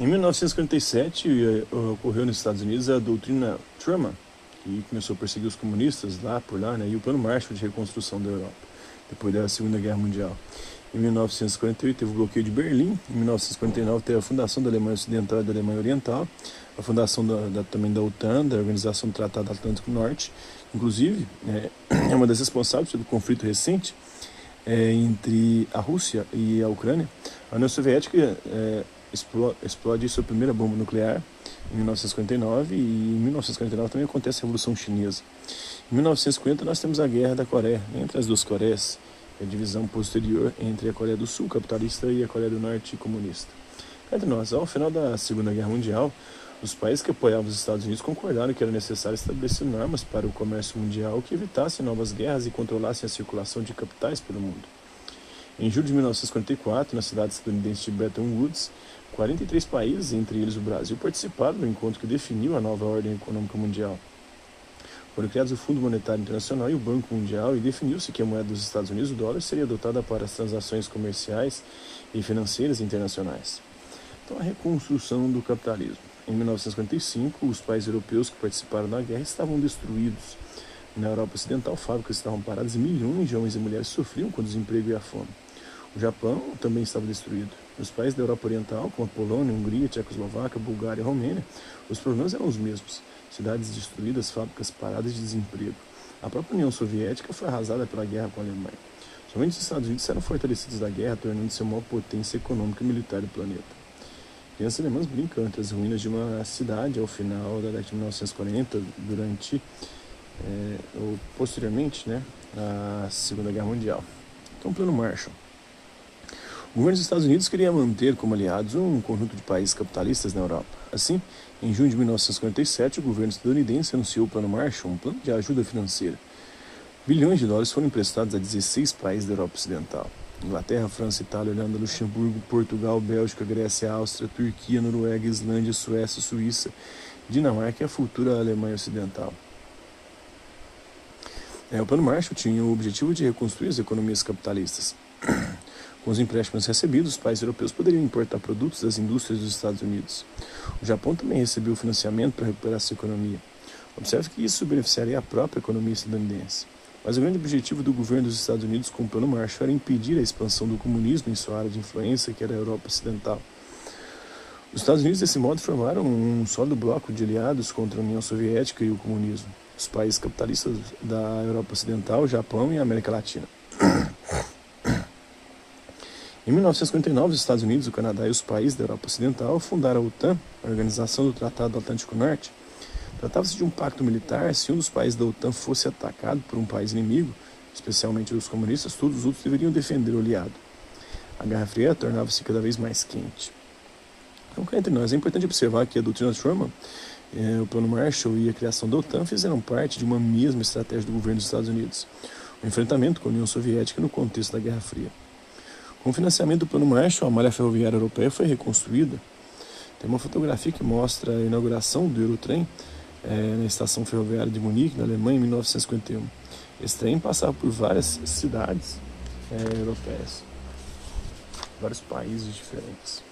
Em 1947, eh, ocorreu nos Estados Unidos a doutrina Truman, que começou a perseguir os comunistas lá por lá, né, e o Plano Marshall de reconstrução da Europa, depois da Segunda Guerra Mundial. Em 1948 teve o bloqueio de Berlim, em 1949 teve a fundação da Alemanha Ocidental e da Alemanha Oriental, a fundação da, da, também da OTAN, da Organização do Tratado Atlântico Norte, inclusive é, é uma das responsáveis pelo conflito recente é, entre a Rússia e a Ucrânia. A União Soviética é, explode, sua primeira bomba nuclear em 1959 e em 1949 também acontece a Revolução Chinesa. Em 1950 nós temos a Guerra da Coreia, entre as duas Coreias, a divisão posterior entre a Coreia do Sul capitalista e a Coreia do Norte comunista. Entre nós, ao final da Segunda Guerra Mundial, os países que apoiavam os Estados Unidos concordaram que era necessário estabelecer normas para o comércio mundial que evitassem novas guerras e controlassem a circulação de capitais pelo mundo. Em julho de 1954, na cidade estadunidense de Bretton Woods, 43 países, entre eles o Brasil, participaram do encontro que definiu a nova ordem econômica mundial. Foram criados o Fundo Monetário Internacional e o Banco Mundial e definiu-se que a moeda dos Estados Unidos, o dólar, seria adotada para as transações comerciais e financeiras internacionais. Então, a reconstrução do capitalismo. Em 1955, os países europeus que participaram da guerra estavam destruídos. Na Europa Ocidental, fábricas estavam paradas e milhões de homens e mulheres sofriam com o desemprego e a fome. O Japão também estava destruído. Nos países da Europa Oriental, como a Polônia, Hungria, Tchecoslováquia, Bulgária e Romênia, os problemas eram os mesmos. Cidades destruídas, fábricas paradas de desemprego. A própria União Soviética foi arrasada pela guerra com a Alemanha. Somente os Estados Unidos eram fortalecidos da guerra, tornando-se a maior potência econômica e militar do planeta. Crianças alemãs brincam entre as ruínas de uma cidade ao final da década de 1940, durante é, ou posteriormente né, a Segunda Guerra Mundial. Então, Plano Marshall. O governo dos Estados Unidos queria manter como aliados um conjunto de países capitalistas na Europa. Assim, em junho de 1947, o governo estadunidense anunciou o Plano Marshall, um plano de ajuda financeira. Bilhões de dólares foram emprestados a 16 países da Europa Ocidental. Inglaterra, França, Itália, Holanda, Luxemburgo, Portugal, Bélgica, Grécia, Áustria, Turquia, Noruega, Islândia, Suécia, Suíça, Dinamarca e a futura Alemanha Ocidental. É, o Plano Marshall tinha o objetivo de reconstruir as economias capitalistas. Com os empréstimos recebidos, os países europeus poderiam importar produtos das indústrias dos Estados Unidos. O Japão também recebeu financiamento para recuperar sua economia. Observe que isso beneficiaria a própria economia estadunidense. Mas o grande objetivo do governo dos Estados Unidos com o Plano Marshall era impedir a expansão do comunismo em sua área de influência, que era a Europa Ocidental. Os Estados Unidos, desse modo, formaram um sólido bloco de aliados contra a União Soviética e o comunismo, os países capitalistas da Europa Ocidental, Japão e América Latina. Em 1959, os Estados Unidos, o Canadá e os países da Europa Ocidental fundaram a OTAN, a Organização do Tratado do Atlântico Norte, Tratava-se de um pacto militar. Se um dos países da OTAN fosse atacado por um país inimigo, especialmente os comunistas, todos os outros deveriam defender o aliado. A Guerra Fria tornava-se cada vez mais quente. Então, cá entre nós, é importante observar que a doutrina Truman, eh, o Plano Marshall e a criação da OTAN fizeram parte de uma mesma estratégia do governo dos Estados Unidos, o enfrentamento com a União Soviética no contexto da Guerra Fria. Com o financiamento do Plano Marshall, a malha ferroviária europeia foi reconstruída. Tem uma fotografia que mostra a inauguração do Eurotrem é, na estação ferroviária de Munique, na Alemanha, em 1951. Esse trem passava por várias cidades é, europeias, vários países diferentes.